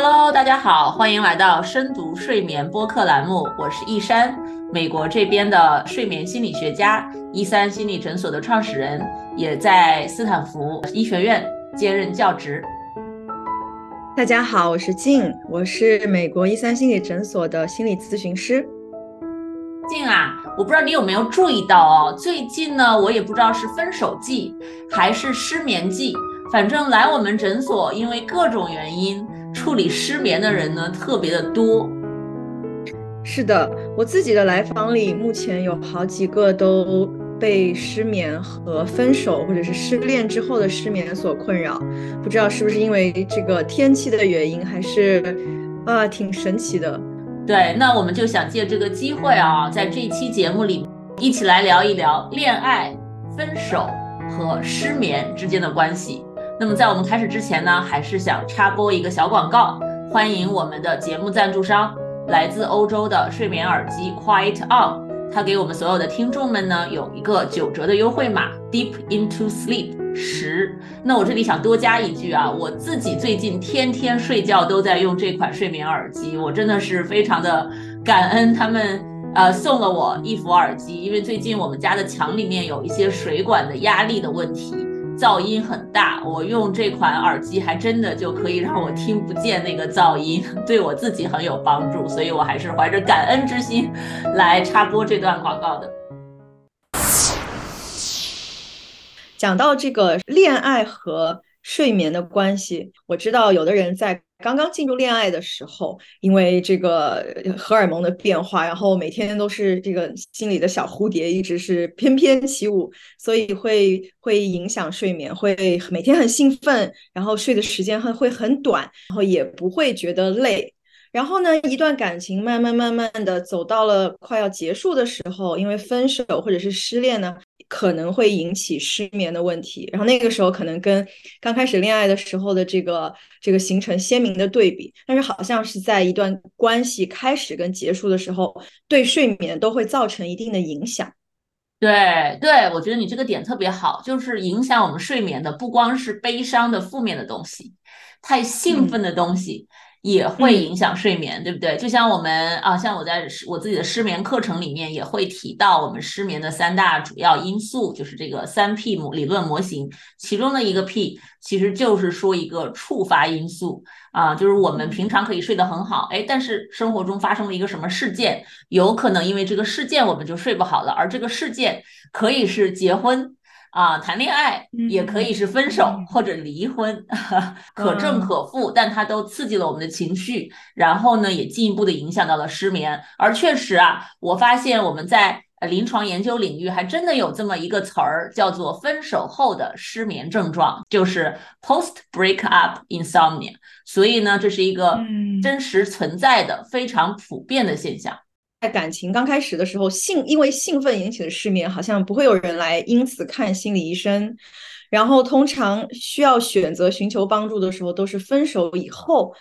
Hello，大家好，欢迎来到深读睡眠播客栏目，我是易山，美国这边的睡眠心理学家，一三心理诊所的创始人，也在斯坦福医学院兼任教职。大家好，我是静，我是美国一三心理诊所的心理咨询师。静啊，我不知道你有没有注意到哦，最近呢，我也不知道是分手季还是失眠季，反正来我们诊所，因为各种原因。处理失眠的人呢，特别的多。是的，我自己的来访里，目前有好几个都被失眠和分手或者是失恋之后的失眠所困扰。不知道是不是因为这个天气的原因，还是啊，挺神奇的。对，那我们就想借这个机会啊，在这期节目里，一起来聊一聊恋爱、分手和失眠之间的关系。那么在我们开始之前呢，还是想插播一个小广告，欢迎我们的节目赞助商，来自欧洲的睡眠耳机 Quiet On，它给我们所有的听众们呢有一个九折的优惠码，Deep into Sleep 十。那我这里想多加一句啊，我自己最近天天睡觉都在用这款睡眠耳机，我真的是非常的感恩他们呃送了我一副耳机，因为最近我们家的墙里面有一些水管的压力的问题。噪音很大，我用这款耳机还真的就可以让我听不见那个噪音，对我自己很有帮助，所以我还是怀着感恩之心来插播这段广告的。讲到这个恋爱和睡眠的关系，我知道有的人在。刚刚进入恋爱的时候，因为这个荷尔蒙的变化，然后每天都是这个心里的小蝴蝶一直是翩翩起舞，所以会会影响睡眠，会每天很兴奋，然后睡的时间会会很短，然后也不会觉得累。然后呢，一段感情慢慢慢慢的走到了快要结束的时候，因为分手或者是失恋呢。可能会引起失眠的问题，然后那个时候可能跟刚开始恋爱的时候的这个这个形成鲜明的对比，但是好像是在一段关系开始跟结束的时候，对睡眠都会造成一定的影响。对对，我觉得你这个点特别好，就是影响我们睡眠的不光是悲伤的负面的东西，太兴奋的东西。也会影响睡眠，对不对？就像我们啊，像我在我自己的失眠课程里面也会提到，我们失眠的三大主要因素就是这个三 P 模理论模型，其中的一个 P 其实就是说一个触发因素啊，就是我们平常可以睡得很好，哎，但是生活中发生了一个什么事件，有可能因为这个事件我们就睡不好了，而这个事件可以是结婚。啊，谈恋爱也可以是分手或者离婚，可正可负，但它都刺激了我们的情绪，然后呢，也进一步的影响到了失眠。而确实啊，我发现我们在临床研究领域还真的有这么一个词儿，叫做分手后的失眠症状，就是 post breakup insomnia。所以呢，这是一个真实存在的、非常普遍的现象。在感情刚开始的时候，兴因为兴奋引起的失眠，好像不会有人来因此看心理医生。然后通常需要选择寻求帮助的时候，都是分手以后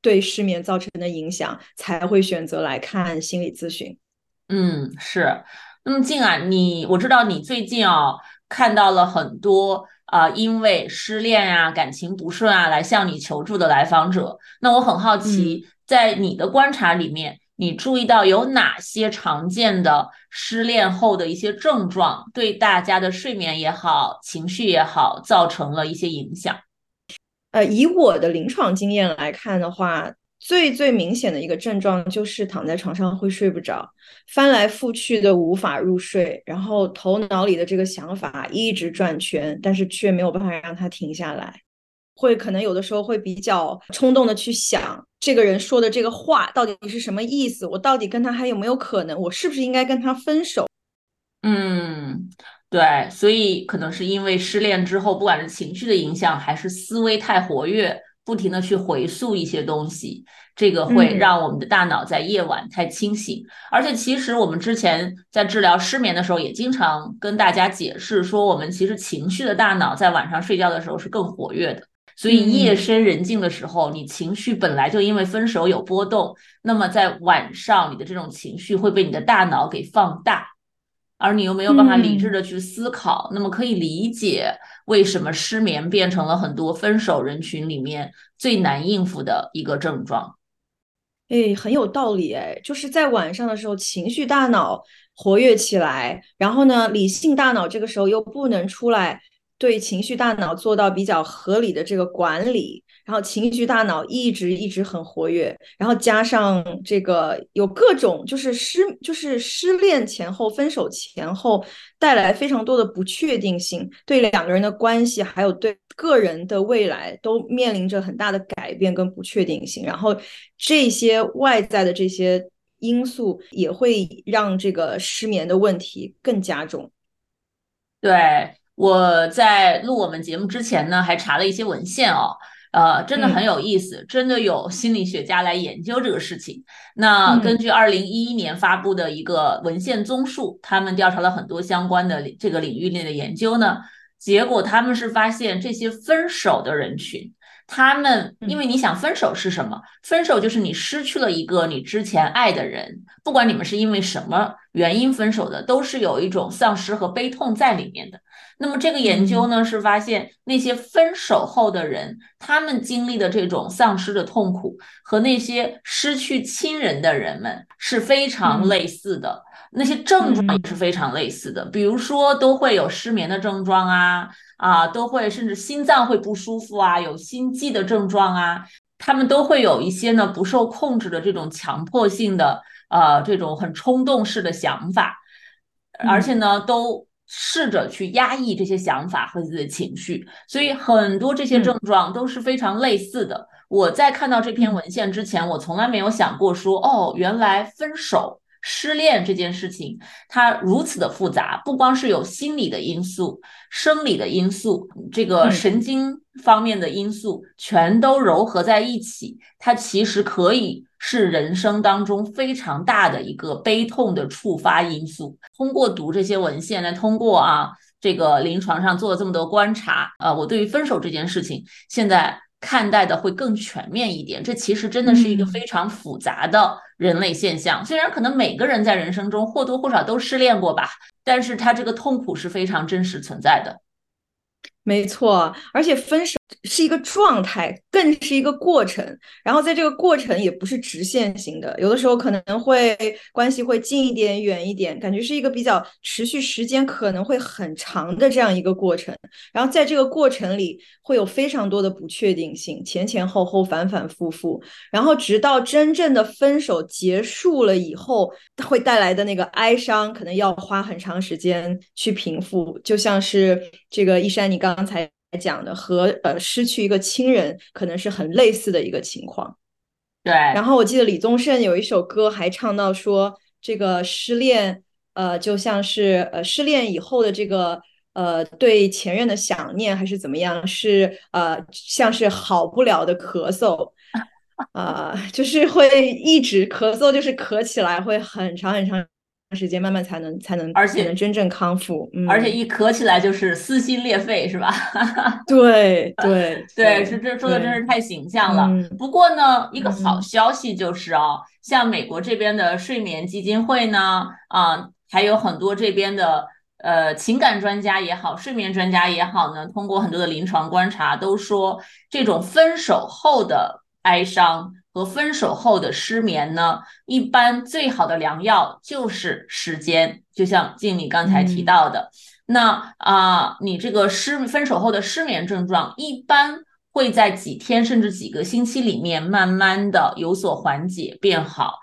对失眠造成的影响才会选择来看心理咨询。嗯，是。那么静啊，你我知道你最近啊看到了很多啊因为失恋啊感情不顺啊来向你求助的来访者。那我很好奇，在你的观察里面。你注意到有哪些常见的失恋后的一些症状，对大家的睡眠也好、情绪也好，造成了一些影响？呃，以我的临床经验来看的话，最最明显的一个症状就是躺在床上会睡不着，翻来覆去的无法入睡，然后头脑里的这个想法一直转圈，但是却没有办法让它停下来。会可能有的时候会比较冲动的去想这个人说的这个话到底是什么意思，我到底跟他还有没有可能，我是不是应该跟他分手？嗯，对，所以可能是因为失恋之后，不管是情绪的影响，还是思维太活跃，不停的去回溯一些东西，这个会让我们的大脑在夜晚太清醒。而且其实我们之前在治疗失眠的时候，也经常跟大家解释说，我们其实情绪的大脑在晚上睡觉的时候是更活跃的。所以夜深人静的时候，你情绪本来就因为分手有波动，那么在晚上你的这种情绪会被你的大脑给放大，而你又没有办法理智的去思考，那么可以理解为什么失眠变成了很多分手人群里面最难应付的一个症状。哎，很有道理哎，就是在晚上的时候，情绪大脑活跃起来，然后呢，理性大脑这个时候又不能出来，对情绪大脑做到比较合理的这个管理。然后情绪大脑一直一直很活跃，然后加上这个有各种就是失就是失恋前后分手前后带来非常多的不确定性，对两个人的关系还有对个人的未来都面临着很大的改变跟不确定性。然后这些外在的这些因素也会让这个失眠的问题更加重。对我在录我们节目之前呢，还查了一些文献哦。呃，真的很有意思，真的有心理学家来研究这个事情。那根据二零一一年发布的一个文献综述，他们调查了很多相关的这个领域内的研究呢，结果他们是发现这些分手的人群。他们，因为你想分手是什么？分手就是你失去了一个你之前爱的人，不管你们是因为什么原因分手的，都是有一种丧失和悲痛在里面的。那么这个研究呢，是发现那些分手后的人，他们经历的这种丧失的痛苦，和那些失去亲人的人们是非常类似的，那些症状也是非常类似的，比如说都会有失眠的症状啊。啊，都会甚至心脏会不舒服啊，有心悸的症状啊，他们都会有一些呢不受控制的这种强迫性的呃这种很冲动式的想法，而且呢都试着去压抑这些想法和自己的情绪，所以很多这些症状都是非常类似的。我在看到这篇文献之前，我从来没有想过说哦，原来分手。失恋这件事情，它如此的复杂，不光是有心理的因素、生理的因素，这个神经方面的因素全都糅合在一起，它其实可以是人生当中非常大的一个悲痛的触发因素。通过读这些文献来，通过啊这个临床上做了这么多观察，呃，我对于分手这件事情现在。看待的会更全面一点，这其实真的是一个非常复杂的人类现象。虽然可能每个人在人生中或多或少都失恋过吧，但是他这个痛苦是非常真实存在的。没错，而且分手。是一个状态，更是一个过程。然后在这个过程也不是直线型的，有的时候可能会关系会近一点、远一点，感觉是一个比较持续时间可能会很长的这样一个过程。然后在这个过程里会有非常多的不确定性，前前后后、反反复复。然后直到真正的分手结束了以后，会带来的那个哀伤，可能要花很长时间去平复。就像是这个一山，你刚才。讲的和呃失去一个亲人可能是很类似的一个情况，对。然后我记得李宗盛有一首歌还唱到说，这个失恋呃就像是呃失恋以后的这个呃对前任的想念还是怎么样，是呃像是好不了的咳嗽，啊就是会一直咳嗽，就是咳起来会很长很长。时间慢慢才能才能，而且能真正康复，而且一咳起来就是撕心裂肺，是吧？对对对，是这说的真是太形象了。不过呢，一个好消息就是哦，像美国这边的睡眠基金会呢，啊，还有很多这边的呃情感专家也好，睡眠专家也好呢，通过很多的临床观察，都说这种分手后的哀伤。和分手后的失眠呢，一般最好的良药就是时间。就像静你刚才提到的，那啊，你这个失分手后的失眠症状，一般会在几天甚至几个星期里面，慢慢的有所缓解变好。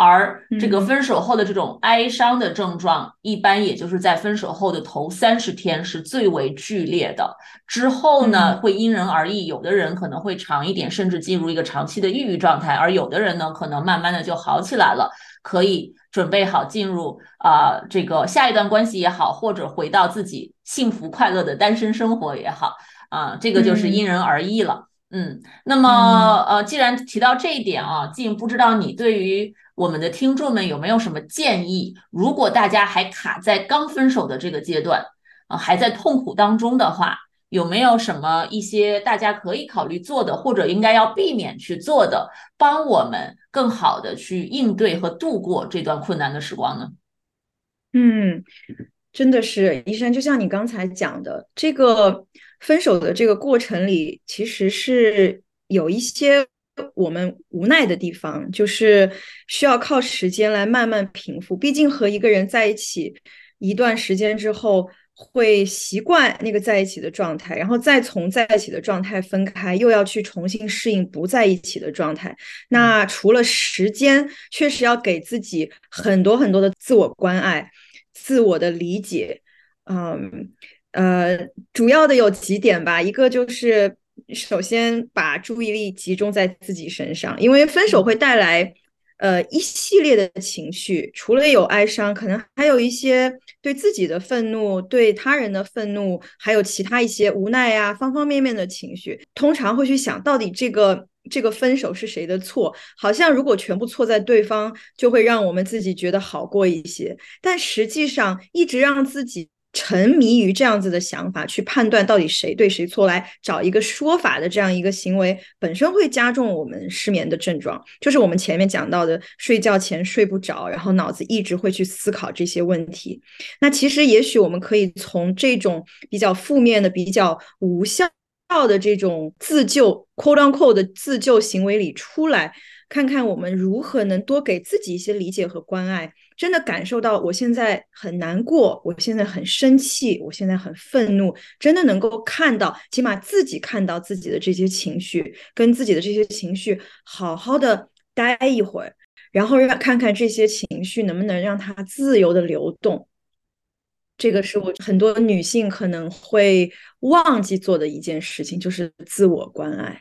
而这个分手后的这种哀伤的症状，一般也就是在分手后的头三十天是最为剧烈的，之后呢会因人而异，有的人可能会长一点，甚至进入一个长期的抑郁状态，而有的人呢可能慢慢的就好起来了，可以准备好进入啊这个下一段关系也好，或者回到自己幸福快乐的单身生活也好，啊这个就是因人而异了。嗯，那么呃既然提到这一点啊，静不知道你对于。我们的听众们有没有什么建议？如果大家还卡在刚分手的这个阶段啊，还在痛苦当中的话，有没有什么一些大家可以考虑做的，或者应该要避免去做的，帮我们更好的去应对和度过这段困难的时光呢？嗯，真的是，医生，就像你刚才讲的，这个分手的这个过程里，其实是有一些我们无奈的地方，就是需要靠时间来慢慢平复。毕竟和一个人在一起一段时间之后。会习惯那个在一起的状态，然后再从在一起的状态分开，又要去重新适应不在一起的状态。那除了时间，确实要给自己很多很多的自我关爱、自我的理解。嗯呃，主要的有几点吧，一个就是首先把注意力集中在自己身上，因为分手会带来。呃，一系列的情绪，除了有哀伤，可能还有一些对自己的愤怒，对他人的愤怒，还有其他一些无奈呀，方方面面的情绪。通常会去想到底这个这个分手是谁的错？好像如果全部错在对方，就会让我们自己觉得好过一些。但实际上，一直让自己。沉迷于这样子的想法，去判断到底谁对谁错，来找一个说法的这样一个行为，本身会加重我们失眠的症状。就是我们前面讲到的，睡觉前睡不着，然后脑子一直会去思考这些问题。那其实也许我们可以从这种比较负面的、比较无效的这种自救 “quote unquote” 的自救行为里出来，看看我们如何能多给自己一些理解和关爱。真的感受到我现在很难过，我现在很生气，我现在很愤怒，真的能够看到，起码自己看到自己的这些情绪，跟自己的这些情绪好好的待一会儿，然后让看看这些情绪能不能让它自由的流动。这个是我很多女性可能会忘记做的一件事情，就是自我关爱。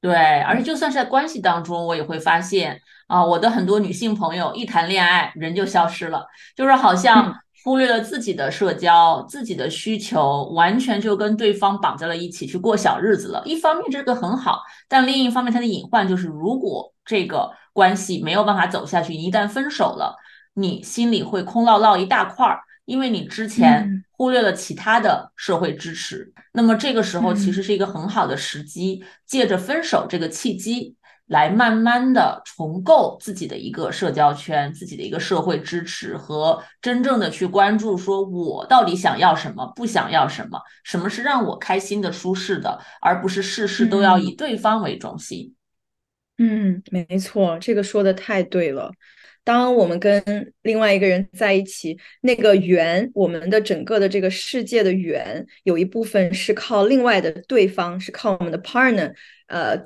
对，而且就算是在关系当中，我也会发现啊，我的很多女性朋友一谈恋爱，人就消失了，就是好像忽略了自己的社交、自己的需求，完全就跟对方绑在了一起去过小日子了。一方面这个很好，但另一方面它的隐患就是，如果这个关系没有办法走下去，一旦分手了，你心里会空落落一大块儿。因为你之前忽略了其他的社会支持，那么这个时候其实是一个很好的时机，借着分手这个契机，来慢慢的重构自己的一个社交圈，自己的一个社会支持和真正的去关注，说我到底想要什么，不想要什么，什么是让我开心的、舒适的，而不是事事都要以对方为中心。嗯，没错，这个说的太对了。当我们跟另外一个人在一起，那个圆，我们的整个的这个世界的圆，有一部分是靠另外的对方，是靠我们的 partner，呃，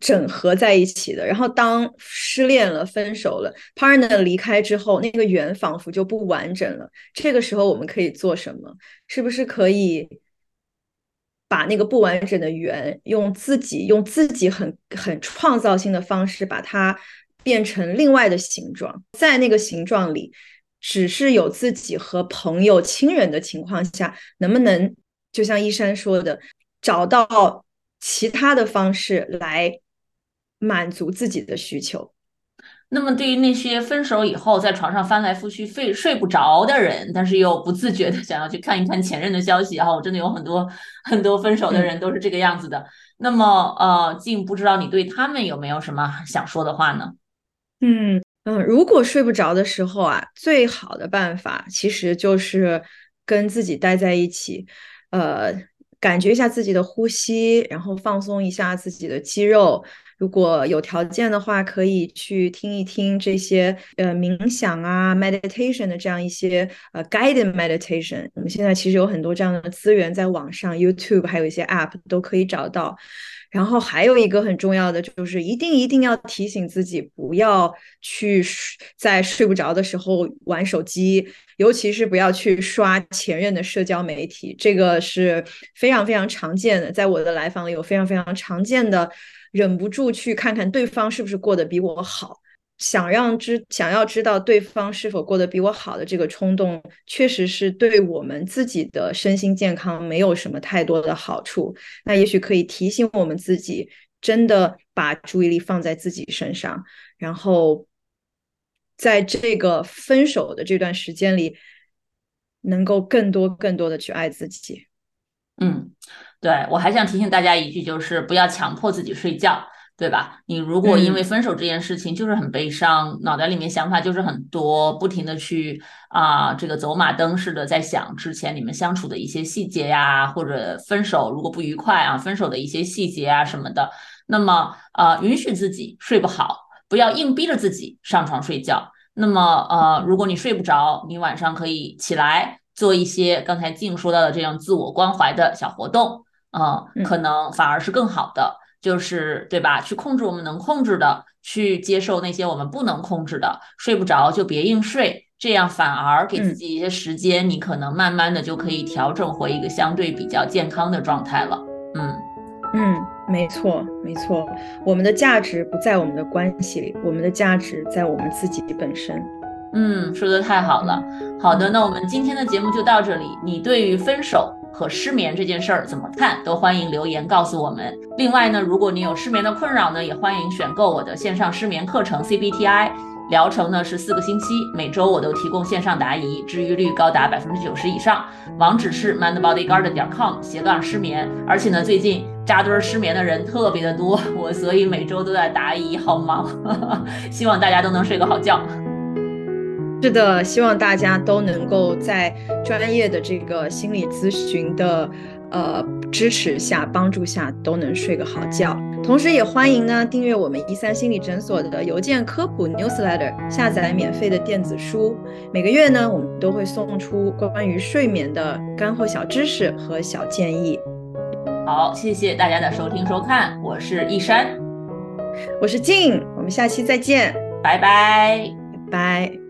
整合在一起的。然后当失恋了、分手了，partner 离开之后，那个圆仿佛就不完整了。这个时候我们可以做什么？是不是可以把那个不完整的圆，用自己用自己很很创造性的方式把它。变成另外的形状，在那个形状里，只是有自己和朋友、亲人的情况下，能不能就像一山说的，找到其他的方式来满足自己的需求？那么，对于那些分手以后在床上翻来覆去、睡睡不着的人，但是又不自觉的想要去看一看前任的消息，哈，我真的有很多很多分手的人都是这个样子的。那么，呃，静不知道你对他们有没有什么想说的话呢？嗯嗯，如果睡不着的时候啊，最好的办法其实就是跟自己待在一起，呃，感觉一下自己的呼吸，然后放松一下自己的肌肉。如果有条件的话，可以去听一听这些呃冥想啊、meditation 的这样一些呃 guided meditation。我们现在其实有很多这样的资源在网上，YouTube 还有一些 app 都可以找到。然后还有一个很重要的，就是一定一定要提醒自己，不要去在睡不着的时候玩手机，尤其是不要去刷前任的社交媒体，这个是非常非常常见的。在我的来访里有非常非常常见的，忍不住去看看对方是不是过得比我好。想让知想要知道对方是否过得比我好的这个冲动，确实是对我们自己的身心健康没有什么太多的好处。那也许可以提醒我们自己，真的把注意力放在自己身上，然后在这个分手的这段时间里，能够更多更多的去爱自己。嗯，对我还想提醒大家一句，就是不要强迫自己睡觉。对吧？你如果因为分手这件事情就是很悲伤，脑袋里面想法就是很多，不停的去啊这个走马灯似的在想之前你们相处的一些细节呀，或者分手如果不愉快啊，分手的一些细节啊什么的，那么呃允许自己睡不好，不要硬逼着自己上床睡觉。那么呃如果你睡不着，你晚上可以起来做一些刚才静说到的这样自我关怀的小活动，嗯，可能反而是更好的。就是对吧？去控制我们能控制的，去接受那些我们不能控制的。睡不着就别硬睡，这样反而给自己一些时间，你可能慢慢的就可以调整回一个相对比较健康的状态了。嗯嗯，没错没错，我们的价值不在我们的关系里，我们的价值在我们自己本身。嗯，说的太好了。好的，那我们今天的节目就到这里。你对于分手？和失眠这件事儿怎么看？都欢迎留言告诉我们。另外呢，如果你有失眠的困扰呢，也欢迎选购我的线上失眠课程 CBTI，疗程呢是四个星期，每周我都提供线上答疑，治愈率高达百分之九十以上。网址是 mindbodygarden 点 com 斜杠失眠。而且呢，最近扎堆失眠的人特别的多，我所以每周都在答疑，好忙。希望大家都能睡个好觉。是的，希望大家都能够在专业的这个心理咨询的呃支持下、帮助下，都能睡个好觉。同时，也欢迎呢订阅我们一三心理诊所的邮件科普 newsletter，下载免费的电子书。每个月呢，我们都会送出关于睡眠的干货小知识和小建议。好，谢谢大家的收听收看，我是一山，我是静，我们下期再见，拜拜，拜拜。